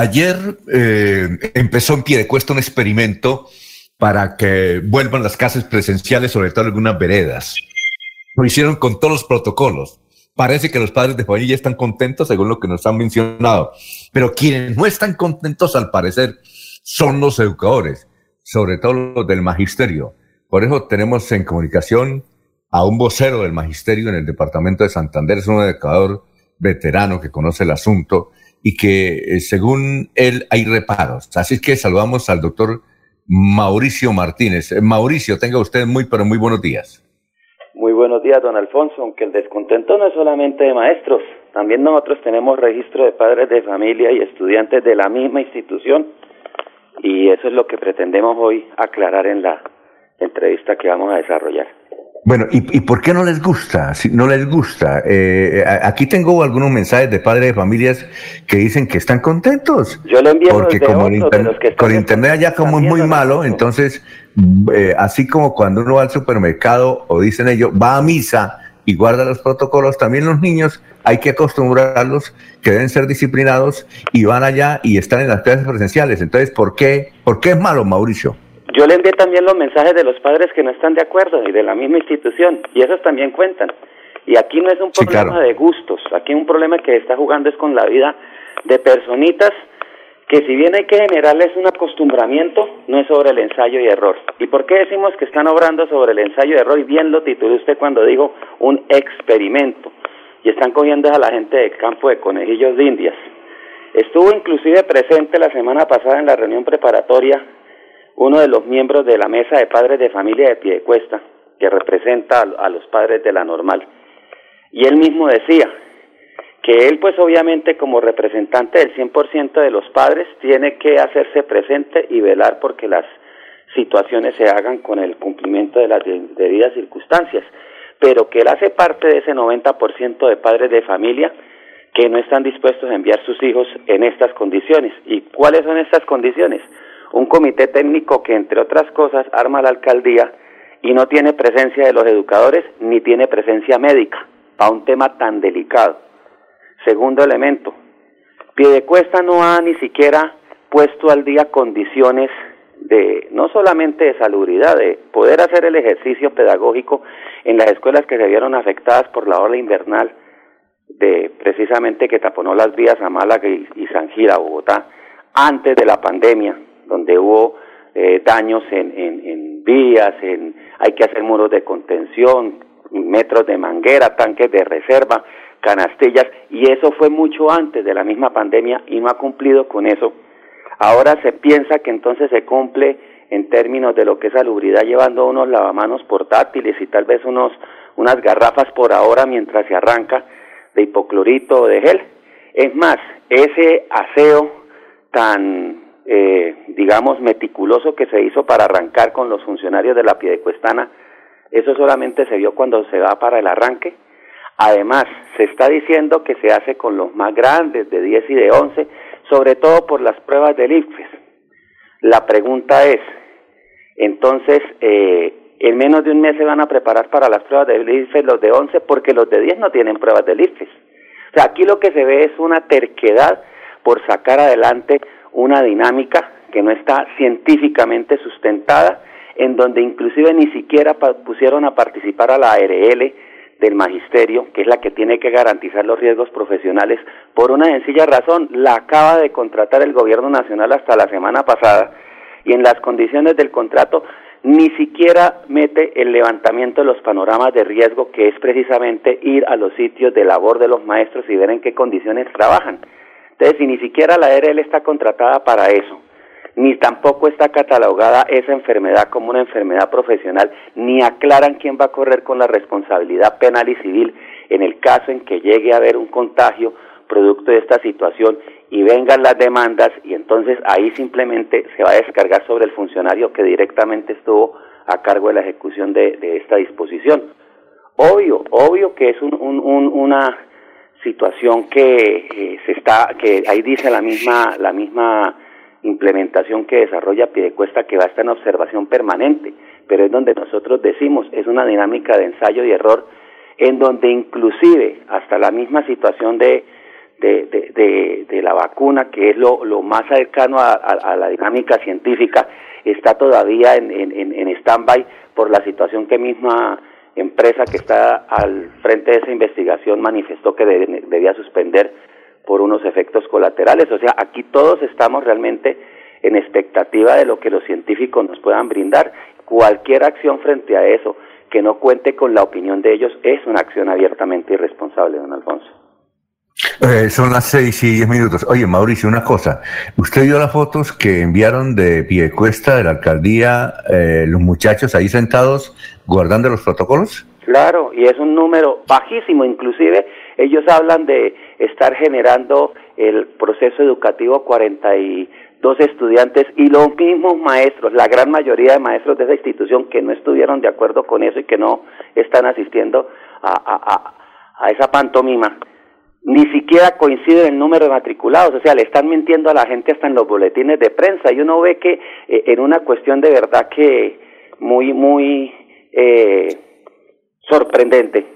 ayer eh, empezó en pie de cuesta un experimento para que vuelvan las clases presenciales, sobre todo algunas veredas. Lo hicieron con todos los protocolos. Parece que los padres de familia están contentos, según lo que nos han mencionado. Pero quienes no están contentos, al parecer, son los educadores, sobre todo los del magisterio. Por eso tenemos en comunicación a un vocero del magisterio en el departamento de Santander, es un educador veterano que conoce el asunto y que eh, según él hay reparos. Así que saludamos al doctor Mauricio Martínez. Eh, Mauricio, tenga usted muy, pero muy buenos días. Muy buenos días, don Alfonso. Aunque el descontento no es solamente de maestros, también nosotros tenemos registro de padres de familia y estudiantes de la misma institución y eso es lo que pretendemos hoy aclarar en la entrevista que vamos a desarrollar. Bueno, ¿y, ¿y por qué no les gusta? Si no les gusta. Eh, aquí tengo algunos mensajes de padres de familias que dicen que están contentos. Yo lo envío Porque como el con internet allá como es muy malo, entonces, eh, así como cuando uno va al supermercado o dicen ellos, va a misa y guarda los protocolos, también los niños hay que acostumbrarlos que deben ser disciplinados y van allá y están en las clases presenciales. Entonces, ¿por qué, por qué es malo, Mauricio? Yo le envié también los mensajes de los padres que no están de acuerdo y de la misma institución, y esos también cuentan. Y aquí no es un problema de gustos, aquí un problema que está jugando es con la vida de personitas que si bien hay que generarles un acostumbramiento, no es sobre el ensayo y error. ¿Y por qué decimos que están obrando sobre el ensayo y error? Y bien lo tituló usted cuando dijo un experimento. Y están cogiendo a la gente del campo de conejillos de indias. Estuvo inclusive presente la semana pasada en la reunión preparatoria uno de los miembros de la mesa de padres de familia de Piedecuesta, que representa a, los padres de la normal. Y él mismo decía que él, pues obviamente como representante del 100% de los padres, tiene que hacerse presente y velar porque las situaciones se hagan con el cumplimiento de las debidas circunstancias, pero que él hace parte de ese 90% de padres de familia que no están dispuestos a enviar sus hijos en estas condiciones. ¿Y cuáles son estas condiciones? Un comité técnico que, entre otras cosas, arma la alcaldía y no tiene presencia de los educadores ni tiene presencia médica a un tema tan delicado. Segundo elemento, Piedecuesta no ha ni siquiera puesto al día condiciones de no solamente de salubridad, de poder hacer el ejercicio pedagógico en las escuelas que se vieron afectadas por la ola invernal de precisamente que taponó las vías a Málaga y, y San Gila, Bogotá, antes de la pandemia, donde hubo eh, daños en, en, vías, en, hay que hacer muros de contención, metros de manguera, tanques de reserva, canastillas, y eso fue mucho antes de la misma pandemia y no ha cumplido con eso. Ahora se piensa que entonces se cumple en términos de lo que es salubridad llevando unos lavamanos portátiles y tal vez unos unas garrafas por ahora mientras se arranca de hipoclorito o de gel. Es más, ese aseo tan eh, digamos, meticuloso que se hizo para arrancar con los funcionarios de la Piedecuestana, eso solamente se vio cuando se va para el arranque. Además, se está diciendo que se hace con los más grandes, de 10 y de 11, sobre todo por las pruebas del IFES. La pregunta es, entonces, eh, en menos de un mes se van a preparar para las pruebas del IFES los de 11 porque los de 10 no tienen pruebas del IFES. O sea, aquí lo que se ve es una terquedad por sacar adelante una dinámica que no está científicamente sustentada, en donde inclusive ni siquiera pusieron a participar a la ARL del magisterio, que es la que tiene que garantizar los riesgos profesionales, por una sencilla razón, la acaba de contratar el gobierno nacional hasta la semana pasada y en las condiciones del contrato ni siquiera mete el levantamiento de los panoramas de riesgo, que es precisamente ir a los sitios de labor de los maestros y ver en qué condiciones trabajan. Entonces, si ni siquiera la ARL está contratada para eso, ni tampoco está catalogada esa enfermedad como una enfermedad profesional, ni aclaran quién va a correr con la responsabilidad penal y civil en el caso en que llegue a haber un contagio producto de esta situación y vengan las demandas y entonces ahí simplemente se va a descargar sobre el funcionario que directamente estuvo a cargo de la ejecución de, esta disposición. Obvio, obvio que es un, una situación que eh, se está, que ahí dice la misma, la misma implementación que desarrolla Piedecuesta que va a estar en observación permanente, pero es donde nosotros decimos, es una dinámica de ensayo y error, en donde inclusive hasta la misma situación de, de, de, la vacuna, que es lo, lo más cercano a, la dinámica científica, está todavía en, en, en stand-by por la situación que misma empresa que está al frente de esa investigación manifestó que debía suspender por unos efectos colaterales. O sea, aquí todos estamos realmente en expectativa de lo que los científicos nos puedan brindar. Cualquier acción frente a eso que no cuente con la opinión de ellos es una acción abiertamente irresponsable, don Alfonso. Eh, son las seis y diez minutos. Oye, Mauricio, una cosa. ¿Usted vio las fotos que enviaron de Piedecuesta, de la alcaldía, eh, los muchachos ahí sentados guardando los protocolos? Claro, y es un número bajísimo. Inclusive ellos hablan de estar generando el proceso educativo 42 estudiantes y los mismos maestros, la gran mayoría de maestros de esa institución que no estuvieron de acuerdo con eso y que no están asistiendo a esa pantomima ni siquiera coincide el número de matriculados, o sea, le están mintiendo a la gente hasta en los boletines de prensa y uno ve que eh, en una cuestión de verdad que muy, muy eh, sorprendente,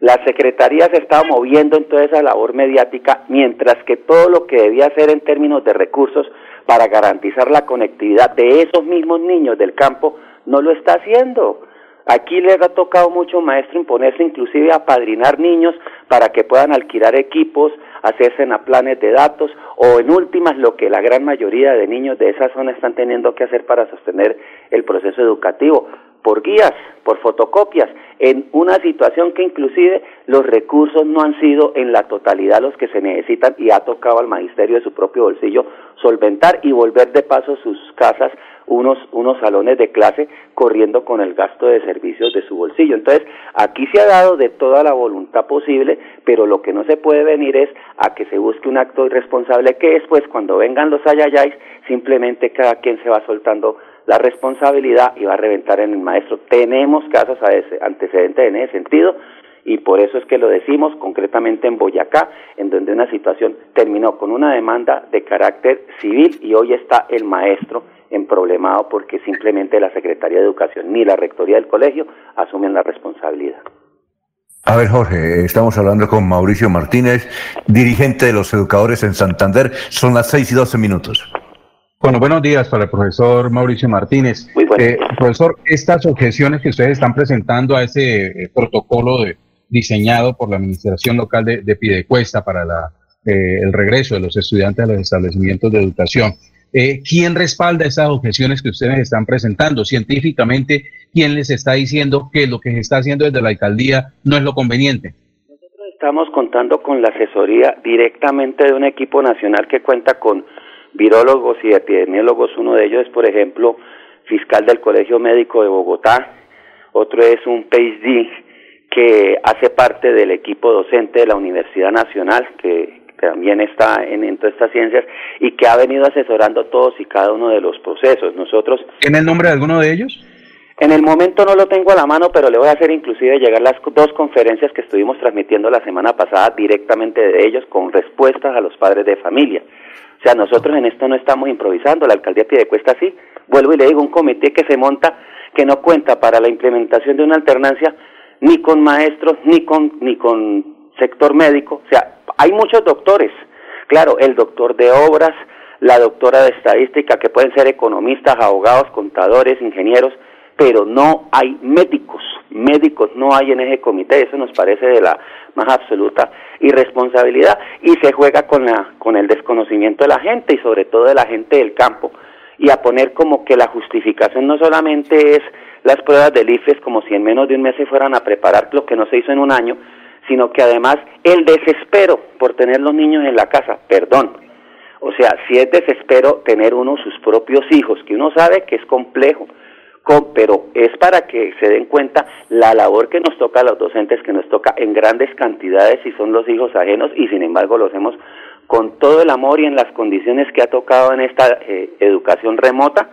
la Secretaría se estaba moviendo en toda esa labor mediática, mientras que todo lo que debía hacer en términos de recursos para garantizar la conectividad de esos mismos niños del campo no lo está haciendo. Aquí les ha tocado mucho maestro imponerse inclusive a padrinar niños para que puedan alquilar equipos, hacerse a planes de datos o en últimas lo que la gran mayoría de niños de esa zona están teniendo que hacer para sostener el proceso educativo. Por guías, por fotocopias, en una situación que inclusive los recursos no han sido en la totalidad los que se necesitan y ha tocado al magisterio de su propio bolsillo solventar y volver de paso sus casas unos, unos salones de clase corriendo con el gasto de servicios de su bolsillo. Entonces, aquí se ha dado de toda la voluntad posible, pero lo que no se puede venir es a que se busque un acto irresponsable que después, cuando vengan los ayayáis, simplemente cada quien se va soltando la responsabilidad y va a reventar en el maestro. Tenemos casos antecedentes en ese sentido y por eso es que lo decimos concretamente en Boyacá, en donde una situación terminó con una demanda de carácter civil y hoy está el maestro en problemado porque simplemente la Secretaría de Educación ni la Rectoría del colegio asumen la responsabilidad. A ver, Jorge, estamos hablando con Mauricio Martínez, dirigente de los educadores en Santander. Son las seis y doce minutos. Bueno, buenos días para el profesor Mauricio Martínez. Muy eh, profesor, estas objeciones que ustedes están presentando a ese eh, protocolo diseñado por la Administración Local de, de Pidecuesta para la, eh, el regreso de los estudiantes a los establecimientos de educación, ¿quién respalda esas objeciones que ustedes están presentando? Científicamente, ¿quién les está diciendo que lo que se está haciendo desde la alcaldía no es lo conveniente? Nosotros estamos contando con la asesoría directamente de un equipo nacional que cuenta con virólogos y epidemiólogos. Uno de ellos es, por ejemplo, fiscal del Colegio Médico de Bogotá. Otro es un PhD que hace parte del equipo docente de la Universidad Nacional, que también está en, en, todas estas ciencias y que ha venido asesorando todos y cada uno de los procesos. Nosotros. ¿Tiene el nombre de alguno de ellos? En el momento no lo tengo a la mano, pero le voy a hacer inclusive llegar las dos conferencias que estuvimos transmitiendo la semana pasada directamente de ellos con respuestas a los padres de familia. O sea, nosotros en esto no estamos improvisando, la alcaldía Piedecuesta sí. Vuelvo y le digo, un comité que se monta que no cuenta para la implementación de una alternancia ni con maestros ni con ni con sector médico, o sea, hay muchos doctores. Claro, el doctor de obras, la doctora de estadística que pueden ser economistas, abogados, contadores, ingenieros, pero no hay médicos, médicos no hay en ese comité, eso nos parece de la más absoluta irresponsabilidad. Y se juega con la con el desconocimiento de la gente y sobre todo de la gente del campo y a poner como que la justificación no solamente es las pruebas del IFES como si en menos de un mes se fueran a preparar lo que no se hizo en un año, sino que además el desespero por tener los niños en la casa, perdón, o sea, si es desespero tener uno sus propios hijos, que uno sabe que es complejo, pero es para que se den cuenta la labor que nos toca a los docentes, que nos toca en grandes cantidades y son los hijos ajenos y sin embargo lo hacemos con todo el amor y en las condiciones que ha tocado en esta eh, educación remota,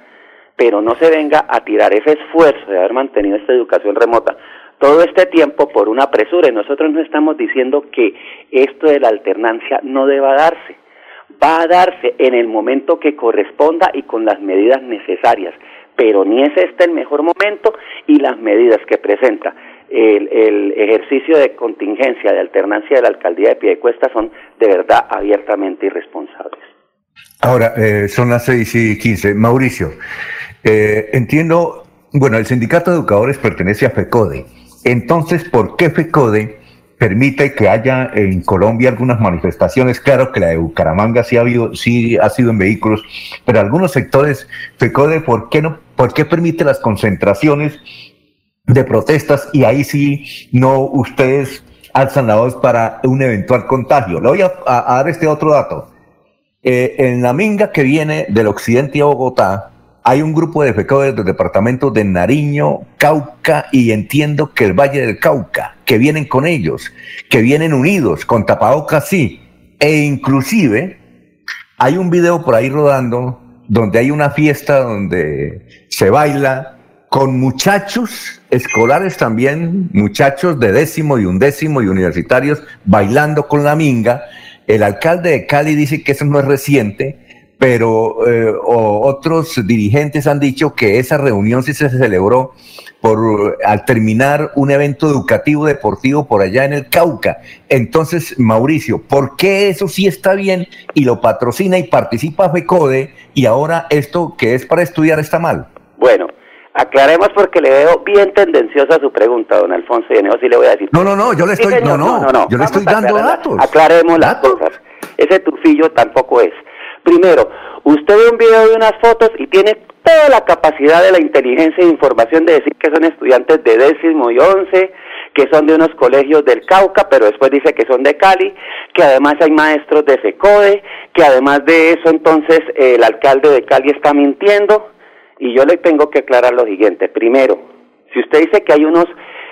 pero no se venga a tirar ese esfuerzo de haber mantenido esta educación remota todo este tiempo por una presura. Y nosotros no estamos diciendo que esto de la alternancia no deba darse. Va a darse en el momento que corresponda y con las medidas necesarias pero ni es este el mejor momento y las medidas que presenta el, ejercicio de contingencia, de alternancia de la alcaldía de Piedecuesta son de verdad abiertamente irresponsables. Ahora, eh, son las seis y quince. Mauricio, eh, entiendo, bueno, el sindicato de educadores pertenece a FECODE. Entonces, ¿por qué FECODE permite que haya en Colombia algunas manifestaciones. Claro que la de Bucaramanga sí ha, habido, sí ha sido en vehículos, pero algunos sectores, FECODE, ¿por qué, no, ¿por qué permite las concentraciones de protestas y ahí sí no ustedes alzan la voz para un eventual contagio? Le voy a, dar este otro dato. Eh, en la minga que viene del occidente a Bogotá, hay un grupo de FECODE del departamento de Nariño, Cauca y entiendo que el Valle del Cauca, que vienen con ellos, que vienen unidos, con tapabocas sí, e inclusive hay un video por ahí rodando donde hay una fiesta donde se baila con muchachos escolares también, muchachos de décimo y undécimo y universitarios bailando con la minga. El alcalde de Cali dice que eso no es reciente, pero eh, otros dirigentes han dicho que esa reunión sí se celebró por al terminar un evento educativo deportivo por allá en el Cauca. Entonces, Mauricio, ¿por qué eso sí está bien y lo patrocina y participa FECODE y ahora esto que es para estudiar está mal? Bueno, aclaremos porque le veo bien tendenciosa su pregunta, don Alfonso, y en eso sí le voy a decir. No, no, no, yo le estoy, no, no, yo le estoy dando datos. Aclaremos las cosas. Ese tufillo tampoco es. Primero, usted ve un video de unas fotos y tiene toda la capacidad de la inteligencia e información de decir que son estudiantes de décimo y once, que son de unos colegios del Cauca, pero después dice que son de Cali, que además hay maestros de FECODE, que además de eso entonces el alcalde de Cali está mintiendo. Y yo le tengo que aclarar lo siguiente. Primero, si usted dice que hay unos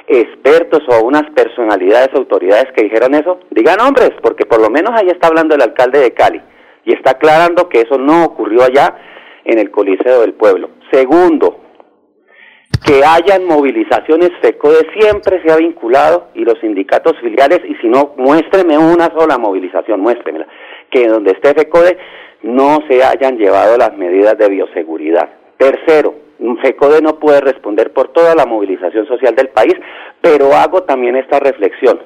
expertos o unas personalidades, autoridades que dijeron eso, digan hombres, porque por lo menos ahí está hablando el alcalde de Cali y está aclarando que eso no ocurrió allá en el Coliseo del Pueblo. Segundo, que hayan movilizaciones, FECODE siempre se ha vinculado y los sindicatos filiales, y si no, muéstreme una sola movilización, muéstremela, que donde esté FECODE no se hayan llevado las medidas de bioseguridad. Tercero, FECODE no puede responder por toda la movilización social del país, pero hago también esta reflexión.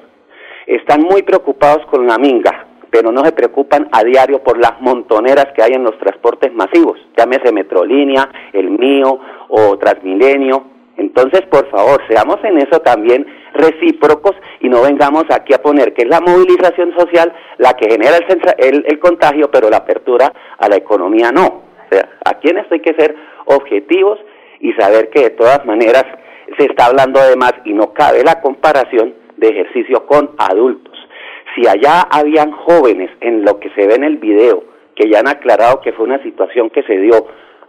Están muy preocupados con la minga, pero no se preocupan a diario por las montoneras que hay en los transportes masivos, llámese Metrolínea, el mío o Transmilenio. Entonces, por favor, seamos en eso también recíprocos y no vengamos aquí a poner que es la movilización social la que genera el, el, contagio, pero la apertura a la economía no. O sea, aquí en esto hay que ser objetivos y saber que de todas maneras se está hablando además y no cabe la comparación de ejercicio con adultos. Si allá habían jóvenes en lo que se ve en el video que ya han aclarado que fue una situación que se dio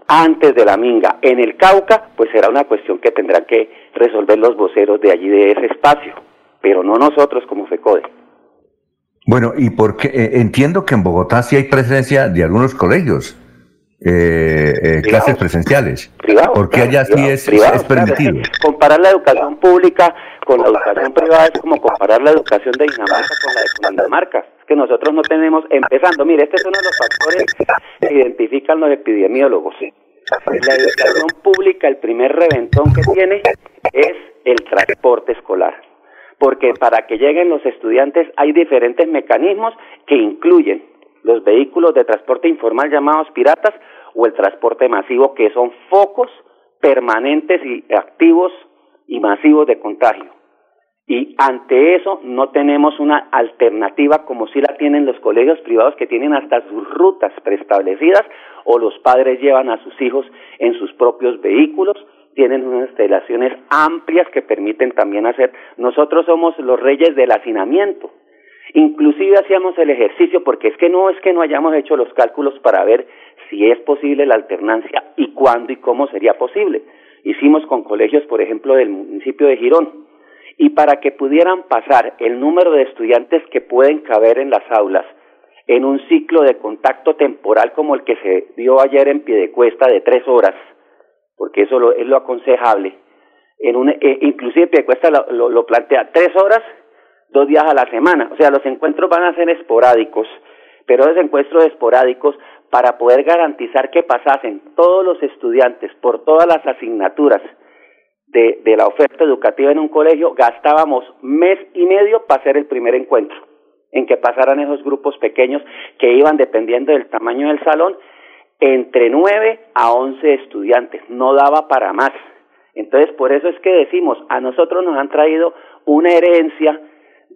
antes de la minga en el Cauca, pues será una cuestión que tendrán que resolver los voceros de allí de ese espacio, pero no nosotros como FECODE. Bueno, y porque eh, entiendo que en Bogotá sí hay presencia de algunos colegios, eh, eh clases presenciales. porque allá sí es, permitido. comparar la educación pública con la educación privada es como comparar la educación de Dinamarca con la de Dinamarca. Es que nosotros no tenemos, empezando, mire, este es uno de los factores que identifican los epidemiólogos. La educación pública, el primer reventón que tiene es el transporte escolar. Porque para que lleguen los estudiantes hay diferentes mecanismos que incluyen los vehículos de transporte informal llamados piratas o el transporte masivo, que son focos permanentes y activos y masivos de contagio. Y ante eso no tenemos una alternativa como si la tienen los colegios privados que tienen hasta sus rutas preestablecidas o los padres llevan a sus hijos en sus propios vehículos, tienen unas instalaciones amplias que permiten también hacer. Nosotros somos los reyes del hacinamiento. Inclusive hacíamos el ejercicio porque es que no es que no hayamos hecho los cálculos para ver si es posible la alternancia y cuándo y cómo sería posible. Hicimos con colegios, por ejemplo, del municipio de Girón. Y para que pudieran pasar el número de estudiantes que pueden caber en las aulas en un ciclo de contacto temporal como el que se dio ayer en Piedecuesta de tres horas, porque eso es lo aconsejable, en un, eh, inclusive Piedecuesta lo, lo plantea tres horas, dos días a la semana, o sea, los encuentros van a ser esporádicos, pero esos encuentros esporádicos para poder garantizar que pasasen todos los estudiantes por todas las asignaturas de, de la oferta educativa en un colegio, gastábamos mes y medio para hacer el primer encuentro, en que pasaran esos grupos pequeños que iban dependiendo del tamaño del salón, entre 9 a 11 estudiantes, no daba para más. Entonces, por eso es que decimos, a nosotros nos han traído una herencia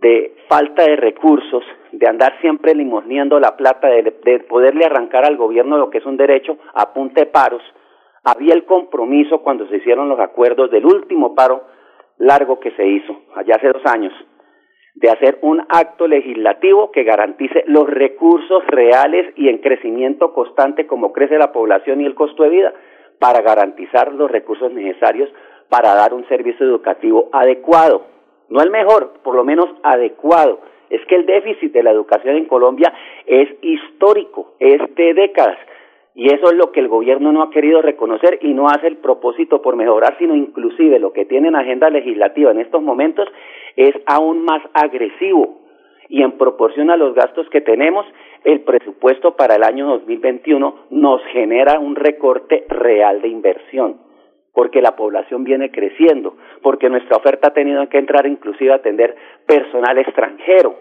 de falta de recursos, de andar siempre limosneando la plata, de, de, poderle arrancar al gobierno lo que es un derecho a de paros. Había el compromiso cuando se hicieron los acuerdos del último paro largo que se hizo, allá hace dos años, de hacer un acto legislativo que garantice los recursos reales y en crecimiento constante como crece la población y el costo de vida para garantizar los recursos necesarios para dar un servicio educativo adecuado. No el mejor, por lo menos adecuado. Es que el déficit de la educación en Colombia es histórico, es de décadas. Y eso es lo que el gobierno no ha querido reconocer y no hace el propósito por mejorar, sino inclusive lo que tiene en agenda legislativa en estos momentos es aún más agresivo. Y en proporción a los gastos que tenemos, el presupuesto para el año 2021 nos genera un recorte real de inversión, porque la población viene creciendo, porque nuestra oferta ha tenido que entrar inclusive a atender personal extranjero.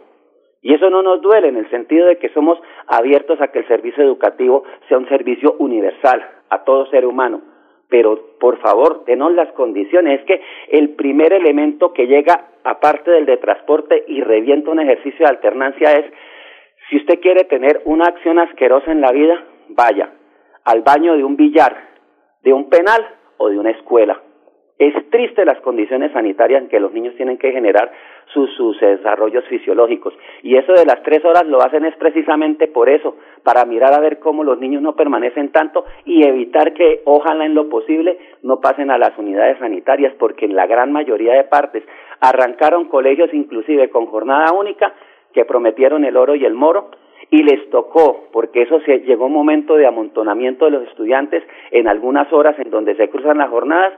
Y eso no nos duele en el sentido de que somos abiertos a que el servicio educativo sea un servicio universal a todo ser humano. Pero por favor, denos las condiciones. Es que el primer elemento que llega, aparte del de transporte y revienta un ejercicio de alternancia, es si usted quiere tener una acción asquerosa en la vida, vaya al baño de un billar, de un penal o de una escuela. Es triste las condiciones sanitarias en que los niños tienen que generar sus, sus, desarrollos fisiológicos. Y eso de las tres horas lo hacen es precisamente por eso, para mirar a ver cómo los niños no permanecen tanto y evitar que, ojalá en lo posible, no pasen a las unidades sanitarias, porque en la gran mayoría de partes arrancaron colegios inclusive con jornada única que prometieron el oro y el moro y les tocó, porque eso se llegó un momento de amontonamiento de los estudiantes en algunas horas en donde se cruzan las jornadas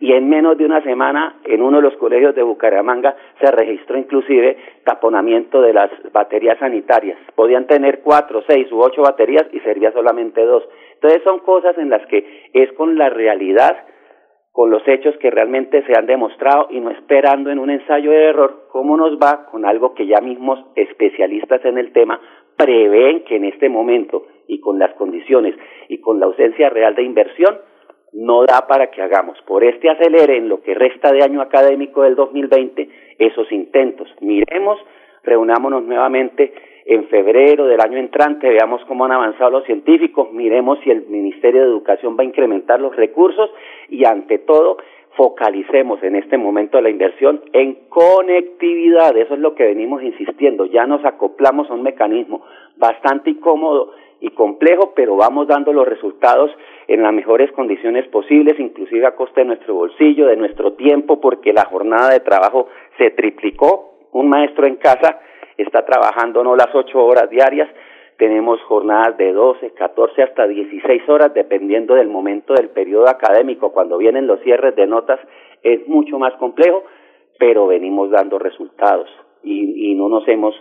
y en menos de una semana en uno de los colegios de Bucaramanga se registró inclusive taponamiento de las baterías sanitarias. Podían tener cuatro, seis u ocho baterías y servía solamente dos. Entonces son cosas en las que es con la realidad con los hechos que realmente se han demostrado y no esperando en un ensayo de error cómo nos va con algo que ya mismos especialistas en el tema prevén que en este momento y con las condiciones y con la ausencia real de inversión no da para que hagamos por este acelere en lo que resta de año académico del 2020 esos intentos. Miremos, reunámonos nuevamente en febrero del año entrante, veamos cómo han avanzado los científicos, miremos si el Ministerio de Educación va a incrementar los recursos y ante todo focalicemos en este momento la inversión en conectividad, eso es lo que venimos insistiendo, ya nos acoplamos a un mecanismo bastante incómodo y complejo, pero vamos dando los resultados en las mejores condiciones posibles, inclusive a costa de nuestro bolsillo, de nuestro tiempo, porque la jornada de trabajo se triplicó. Un maestro en casa está trabajando no las ocho horas diarias, tenemos jornadas de 12, 14 hasta 16 horas, dependiendo del momento del periodo académico. Cuando vienen los cierres de notas es mucho más complejo, pero venimos dando resultados y, y no nos hemos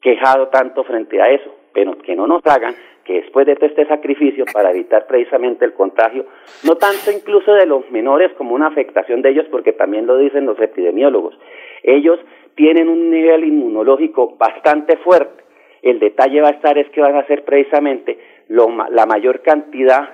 quejado tanto frente a eso, pero que no nos hagan que después de todo este sacrificio para evitar precisamente el contagio, no tanto incluso de los menores como una afectación de ellos, porque también lo dicen los epidemiólogos, ellos tienen un nivel inmunológico bastante fuerte. El detalle va a estar es que van a ser precisamente la mayor cantidad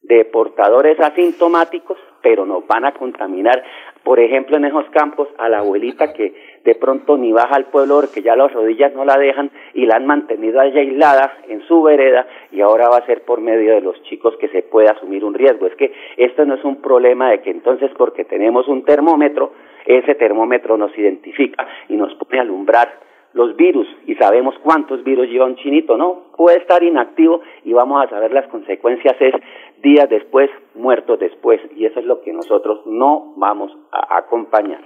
de portadores asintomáticos, pero nos van a contaminar, por ejemplo, en esos campos, a la abuelita que de pronto ni baja al pueblo porque ya las rodillas no la dejan y la han mantenido allá aislada en su vereda y ahora va a ser por medio de los chicos que se puede asumir un riesgo. Es que esto no es un problema de que entonces porque tenemos un termómetro, ese termómetro nos identifica y nos a alumbrar los virus y sabemos cuántos virus lleva un chinito, ¿no? Puede estar inactivo y vamos a saber las consecuencias es días después, muertos después y eso es lo que nosotros no vamos a acompañar.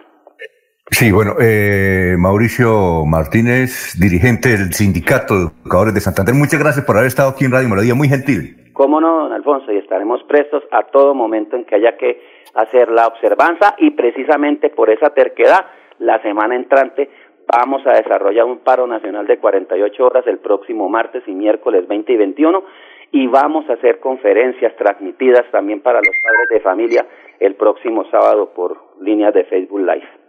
Sí, bueno, eh, Mauricio Martínez, dirigente del Sindicato de Educadores de Santander, muchas gracias por haber estado aquí en Radio Melodía, muy gentil. Cómo no, don Alfonso, y estaremos prestos a todo momento en que haya que hacer la observanza y precisamente por esa terquedad, la semana entrante vamos a desarrollar un paro nacional de 48 horas el próximo martes y miércoles 20 y 21 y vamos a hacer conferencias transmitidas también para los padres de familia el próximo sábado por líneas de Facebook Live.